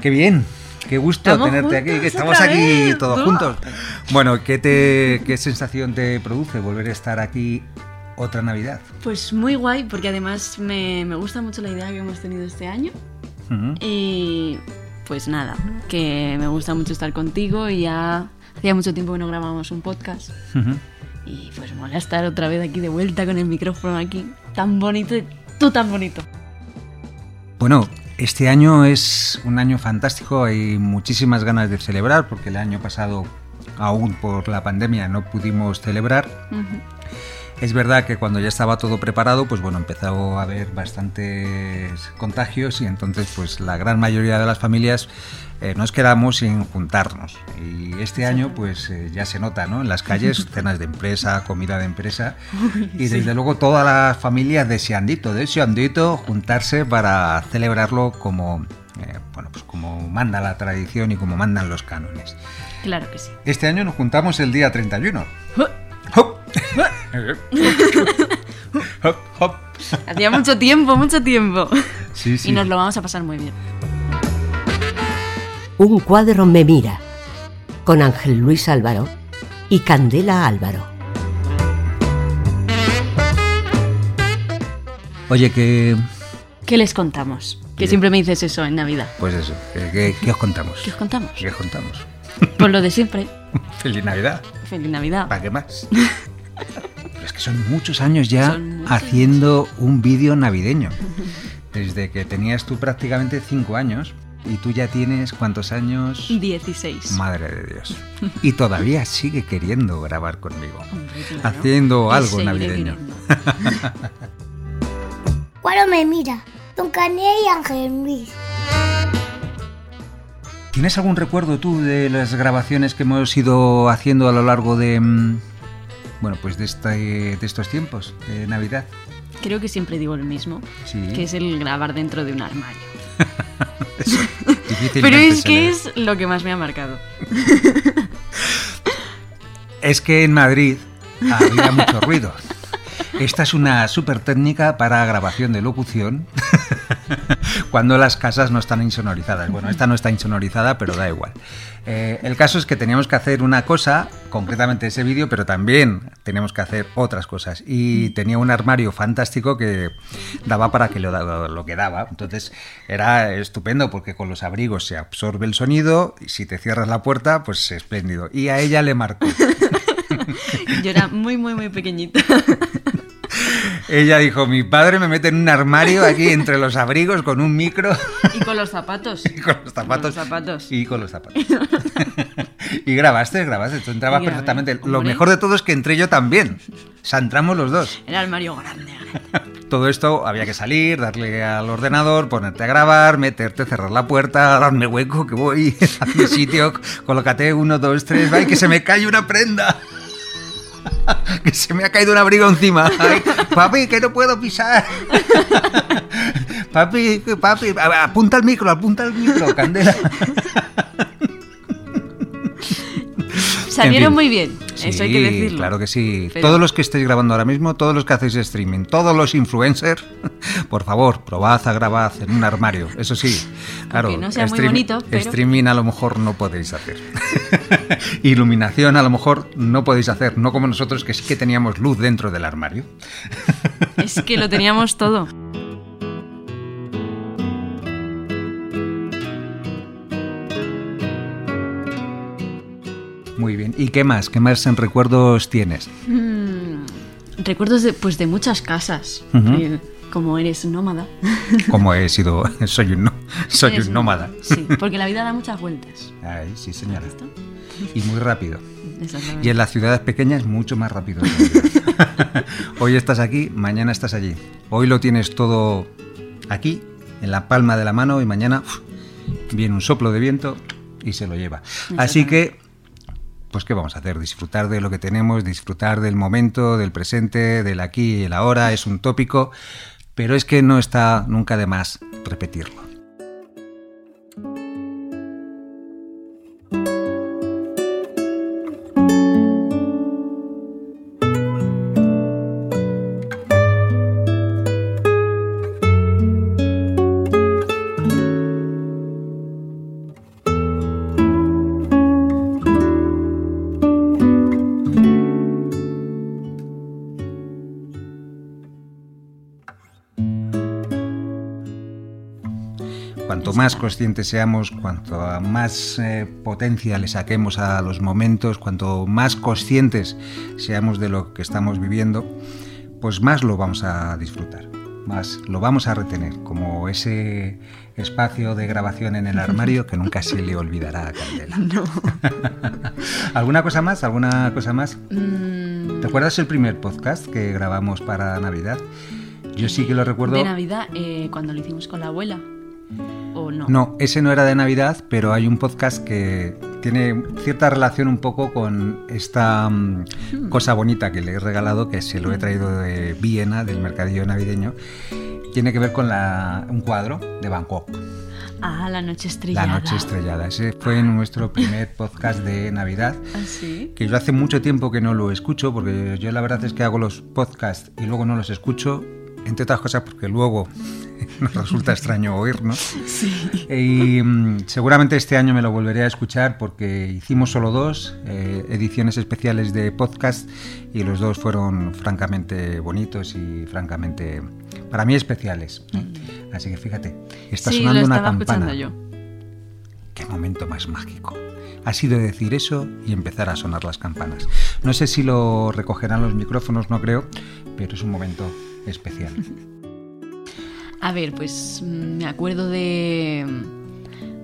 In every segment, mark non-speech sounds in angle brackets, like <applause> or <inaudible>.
Qué bien, qué gusto Estamos tenerte aquí, juntos estamos aquí vez, todos juntos. Bueno, ¿qué, te, ¿qué sensación te produce volver a estar aquí otra Navidad? Pues muy guay, porque además me, me gusta mucho la idea que hemos tenido este año. Y pues nada, que me gusta mucho estar contigo y ya hacía mucho tiempo que no grabábamos un podcast. Ujú. Y pues mola estar otra vez aquí de vuelta con el micrófono aquí, tan bonito y tú tan bonito. Bueno, este año es un año fantástico, hay muchísimas ganas de celebrar porque el año pasado, aún por la pandemia, no pudimos celebrar. Es verdad que cuando ya estaba todo preparado, pues bueno, empezó a haber bastantes contagios y entonces pues la gran mayoría de las familias eh, nos quedamos sin juntarnos. Y este año pues eh, ya se nota, ¿no? En las calles, <laughs> cenas de empresa, comida de empresa y desde luego todas las familias deseandito, deseandito juntarse para celebrarlo como, eh, bueno, pues como manda la tradición y como mandan los cánones. Claro que sí. Este año nos juntamos el día 31. Hop. <laughs> Hop. Hacía mucho tiempo, mucho tiempo. Sí, sí. Y nos lo vamos a pasar muy bien. Un cuadro me mira, con Ángel Luis Álvaro y Candela Álvaro. Oye, que... ¿Qué les contamos? Que siempre me dices eso en Navidad. Pues eso, ¿qué, qué- qué os contamos? ¿Qué os contamos? ¿Qué os contamos? Pues lo de siempre. <laughs> Feliz Navidad. Feliz Navidad. ¿Para qué más? <laughs> Pero es que son muchos años ya muchos haciendo un vídeo navideño. Desde que tenías tú prácticamente cinco años y tú ya tienes cuántos años. 16. Madre de Dios. Y todavía sigue queriendo grabar conmigo. Claro. Haciendo algo navideño. Cuadro <laughs> me mira, Don Cané y Ángel Luis. ¿Tienes algún recuerdo tú de las grabaciones que hemos ido haciendo a lo largo de. Bueno, pues de, esta- de estos tiempos de Navidad? Creo que siempre digo el mismo. Sí. Que es el grabar dentro de un armario. <laughs> Eso, Pero es que es lo que más me ha marcado. <laughs> Es que en Madrid había mucho ruido. Esta es una súper técnica para grabación de locución <laughs> <laughs> cuando las casas no están insonorizadas. Bueno, esta no está insonorizada, pero da igual. Eh, el caso es que teníamos que hacer una cosa, concretamente ese vídeo, pero también teníamos que hacer otras cosas. Y tenía un armario fantástico que daba para que lo, lo que daba. Entonces era estupendo porque con los abrigos se absorbe el sonido y si te cierras la puerta, pues espléndido. Y a ella le marcó. <laughs> Yo era muy, muy, muy pequeñita. <laughs> Ella dijo, mi padre me mete en un armario aquí <laughs> entre los abrigos con un micro Y con los zapatos. <laughs> y con los zapatos. Con los zapatos. Y con los zapatos. <laughs> y grabaste, grabaste, tú entrabas Y grabé, perfectamente. Lo mejor de todo es que entré yo también. O sea, entramos los dos. Era armario grande. Todo esto había que salir, darle al ordenador, ponerte a grabar, meterte, cerrar la puerta, darme hueco, que voy a mi sitio, colócate uno, dos, tres, ¡ay, que se me cae una prenda! <laughs> que se me ha caído un abrigo encima. Papi, que no puedo pisar. <laughs> papi, papi, apunta el micro, apunta el micro, Candela. <laughs> Salieron muy bien. eso hay que Sí, decirlo. Claro que sí. Pero- Todos los que estáis grabando ahora mismo, todos los que hacéis streaming, todos los influencers, <laughs> por favor, probad a grabar en un armario. Eso sí, claro. Aunque no sea muy bonito, pero- Streaming a lo mejor no podéis hacer. <laughs> Iluminación a lo mejor no podéis hacer, no como nosotros que sí que teníamos luz dentro del armario. Es que lo teníamos todo. <laughs> ¿Y qué más? ¿Qué más en recuerdos tienes? Mm, recuerdos de, pues de muchas casas. Eh, como eres nómada. <laughs> Como he sido, soy un, soy un nómada. Sí, porque la vida da muchas vueltas. Ay, sí, señora. Y muy rápido. Exactamente. Y en las ciudades pequeñas mucho más rápido. <laughs> Hoy estás aquí, mañana estás allí. Hoy lo tienes todo aquí, en la palma de la mano, y mañana uf, viene un soplo de viento y se lo lleva. Así que, pues ¿qué vamos a hacer? Disfrutar de lo que tenemos, disfrutar del momento, del presente, del aquí y el ahora, es un tópico, pero es que no está nunca de más repetirlo. Más conscientes seamos, cuanto más eh, potencia le saquemos a los momentos, cuanto más conscientes seamos de lo que estamos viviendo, pues más lo vamos a disfrutar, más lo vamos a retener, como ese espacio de grabación en el armario que nunca se le olvidará a Candela. <laughs> No. <laughs> ¿Alguna cosa más? ¿Alguna cosa más? Mm, ¿Te acuerdas el primer podcast que grabamos para Navidad? Yo sí que lo recuerdo. de Navidad, eh, cuando lo hicimos con la abuela. ¿O no? No, ese no era de Navidad, pero hay un podcast que tiene cierta relación un poco con esta mm, cosa bonita que le he regalado, que se lo he traído de Viena, del mercadillo navideño. Tiene que ver con la- un cuadro de Bangkok, Ah, la noche estrellada. La Noche Estrellada. Ese fue nuestro primer podcast de Navidad. <laughs> ¿Ah, sí? Que yo hace mucho tiempo que no lo escucho, porque yo la verdad es que hago los podcasts y luego no los escucho, entre otras cosas porque luego nos <laughs> resulta extraño oír, ¿no? Sí. Y mm, seguramente este año me lo volveré a escuchar porque hicimos solo dos eh, ediciones especiales de podcast y los dos fueron francamente bonitos y francamente, para mí, especiales. ¿no? Así que fíjate, está Mm. sí, sonando lo una campana. yo. Qué momento más mágico. Ha sido decir eso y empezar a sonar las campanas. No sé si lo recogerán los micrófonos, no creo, pero es un momento especial. <laughs> A ver, pues mm, me acuerdo de,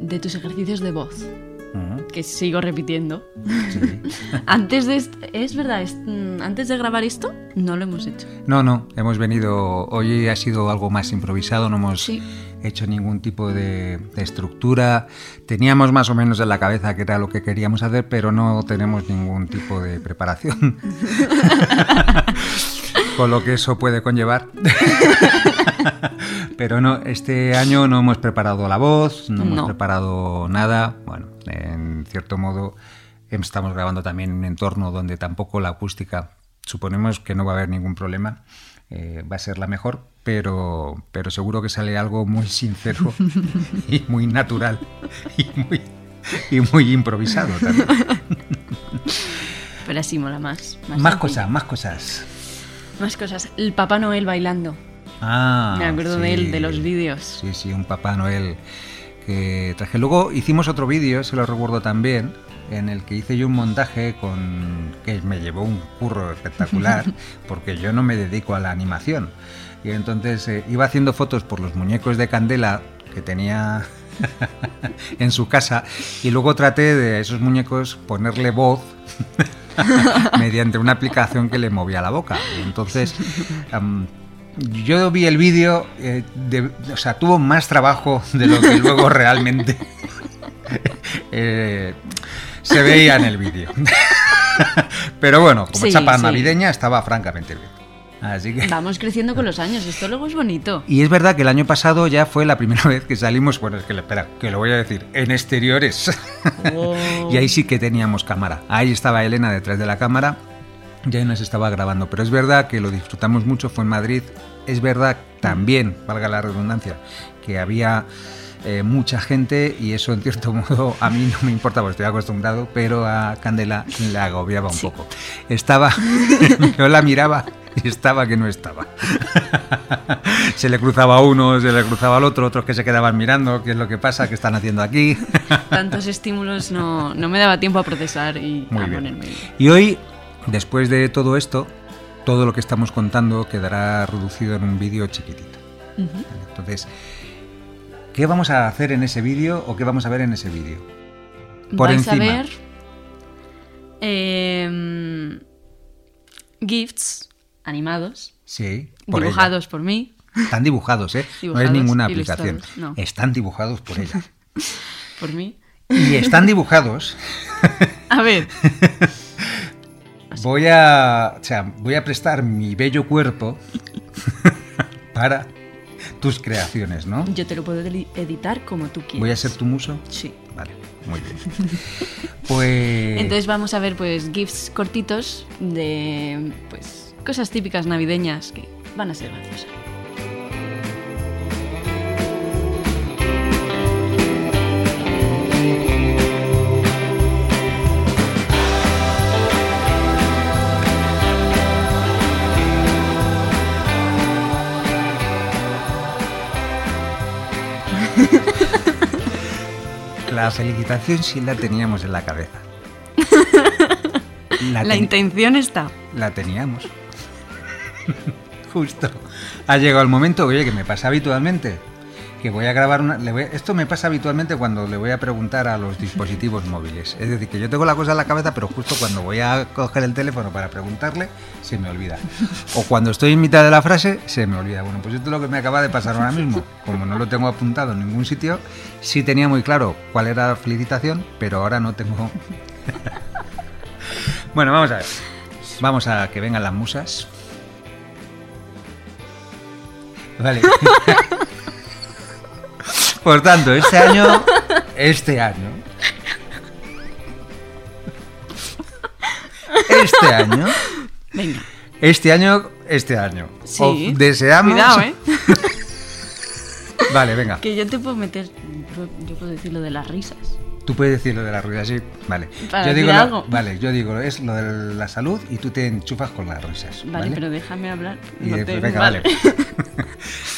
de tus ejercicios de voz, que sigo repitiendo. sí. <laughs> Antes de es verdad, es- mm, antes de grabar esto no lo hemos hecho. No, no, hemos venido, hoy ha sido algo más improvisado, no hemos Sí. hecho ningún tipo de, de estructura. Teníamos más o menos en la cabeza que era lo que queríamos hacer, pero no tenemos ningún tipo de preparación. <laughs> <laughs> Con lo que eso puede conllevar. Pero no, este año no hemos preparado la voz, no hemos preparado nada. Bueno, en cierto modo estamos grabando también en un entorno donde tampoco la acústica, suponemos que no va a haber ningún problema, eh, va a ser la mejor, pero, pero seguro que sale algo muy sincero <laughs> y muy natural y muy, y muy improvisado también. Pero así mola más. Más, cosas, más cosas. Más cosas. El Papá Noel bailando. Ah, Me acuerdo de sí. él, de los vídeos. Sí, sí, un Papá Noel que traje. Luego hicimos otro vídeo, se lo recuerdo también, en el que hice yo un montaje con que me llevó un curro espectacular, <laughs> porque yo no me dedico a la animación. Y entonces eh, iba haciendo fotos por los muñecos de Candela que tenía <laughs> en su casa y luego traté de a esos muñecos ponerle voz <laughs> mediante una aplicación que le movía la boca. Y entonces am, yo vi el vídeo, eh, o sea, tuvo más trabajo de lo que luego <laughs> realmente eh, se veía en el vídeo. <laughs> Pero bueno, como Sí, chapa sí. navideña estaba francamente bien. Así que... Vamos creciendo con los años. Esto luego es bonito. Y es verdad que el año pasado ya fue la primera <laughs> vez que salimos, bueno, es que espera, que lo voy a decir, en exteriores. Wow. y ahí sí que teníamos cámara. Ahí estaba Elena detrás de la cámara y ahí nos estaba grabando. Pero es verdad que lo disfrutamos mucho, fue en Madrid. Es verdad también, valga la redundancia, que había eh, mucha gente y eso en cierto <laughs> modo a mí no me importa porque estoy acostumbrado, pero a Candela le agobiaba un Sí. poco. Estaba, <laughs> yo la miraba y estaba que no estaba. <laughs> se le cruzaba a uno, se le cruzaba al otro, otros que se quedaban mirando, qué es lo que pasa, qué están haciendo aquí. Tantos estímulos no, no me daba tiempo a procesar y Muy a bien. ponerme. Y hoy, después de todo esto, todo lo que estamos contando quedará reducido en un vídeo chiquitito. Entonces, ¿qué vamos a hacer en ese vídeo o qué vamos a ver en ese vídeo? Por Vais encima. a ver em, gifts animados, Sí, por ella. dibujados por mí. Están dibujados, ¿eh? <laughs> no es ninguna aplicación. no. Están dibujados por ella. <laughs> Por mí. Y están dibujados. <laughs> A ver, Voy a, o sea, voy a prestar mi bello cuerpo <laughs> para tus creaciones, ¿no? yo te lo puedo edi- editar como tú quieras. Voy a ser tu muso. Sí. Vale, muy bien. Pues. Entonces vamos a ver pues gifts cortitos de pues cosas típicas navideñas que van a ser graciosas. <laughs> La felicitación sí la teníamos en la cabeza. La, la intención está. La teníamos. <laughs> Justo. Ha llegado el momento, oye, que me pasa habitualmente. Que voy a grabar una. esto me pasa habitualmente cuando le voy a preguntar a los dispositivos <laughs> móviles. Es decir, que yo tengo la cosa en la cabeza, pero justo cuando voy a coger el teléfono para preguntarle, se me olvida. O cuando estoy en mitad de la frase, se me olvida. Bueno, pues esto es lo que me acaba de pasar ahora mismo. Como no lo tengo apuntado en ningún sitio, sí tenía muy claro cuál era la felicitación, pero ahora no tengo. <laughs> bueno, vamos a ver. Vamos a que vengan las musas. Vale. <laughs> Por tanto, este año, este año, este año, Venga. este año, este año. Sí. Os deseamos. Cuidado, ¿eh? <laughs> Vale, venga. Que yo te puedo meter. Yo puedo decir lo de las risas. Tú puedes decir lo de la rueda, sí. Vale. Para yo digo lo- algo. vale, yo digo es lo de la salud y tú te enchufas con las risas. Vale, Vale, pero déjame hablar. Y no te- venga, <laughs> vale.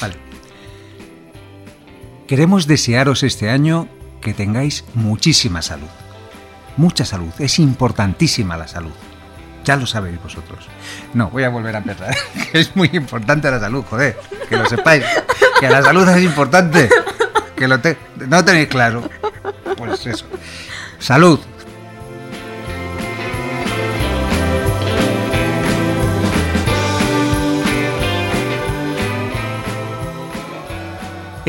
vale. <laughs> Queremos desearos este año que tengáis muchísima salud. Mucha salud. Es importantísima la salud. Ya lo sabéis vosotros. No, voy a volver a empezar. <laughs> es muy importante la salud, joder. Que lo sepáis. Que la salud es importante. Que lo no tenéis claro. Pues eso. Salud.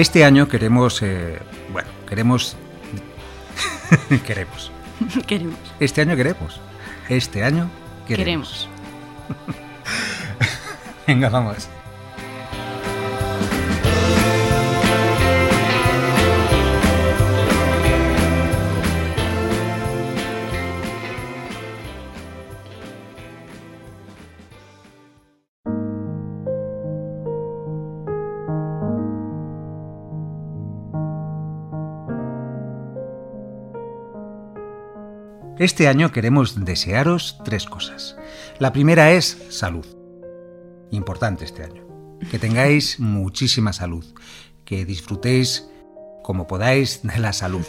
Este año queremos, eh, bueno, queremos, <laughs> queremos. Queremos. Este año queremos. Este año queremos. Queremos. <laughs> Venga, vamos. Este año queremos desearos tres cosas. La primera es salud. Importante este año. Que tengáis muchísima salud. Que disfrutéis como podáis de la salud.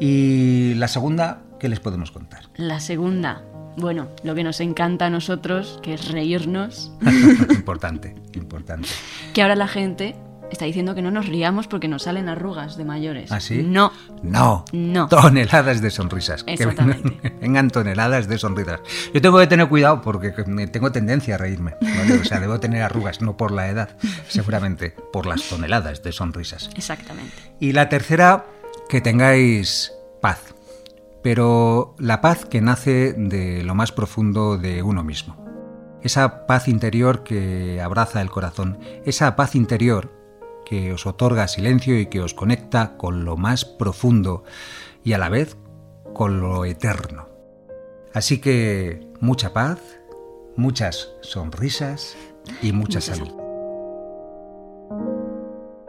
Y la segunda, ¿qué les podemos contar? La segunda. Bueno, lo que nos encanta a nosotros, que es reírnos. <laughs> importante, importante. Que ahora la gente está diciendo que no nos riamos porque nos salen arrugas de mayores. ¿Ah, sí? No. No. No. Toneladas de sonrisas. Que Exactamente. vengan, <laughs> vengan toneladas de sonrisas. Yo tengo que tener cuidado porque tengo tendencia a reírme. ¿vale? O sea, debo tener arrugas, no por la edad, seguramente por las toneladas de sonrisas. Exactamente. Y la tercera, que tengáis paz. Pero la paz que nace de lo más profundo de uno mismo. Esa paz interior que abraza el corazón. Esa paz interior que os otorga silencio y que os conecta con lo más profundo y a la vez con lo eterno. Así que mucha paz, muchas sonrisas y mucha Mucha salud.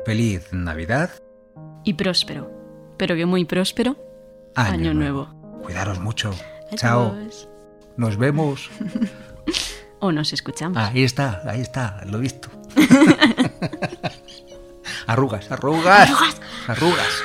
Feliz Navidad. Y próspero. Pero que muy próspero. Año nuevo. Cuidaros mucho. Chao. Nos vemos. <laughs> O nos escuchamos. Ahí está, ahí está, lo he visto. <laughs> arrugas, arrugas. Arrugas.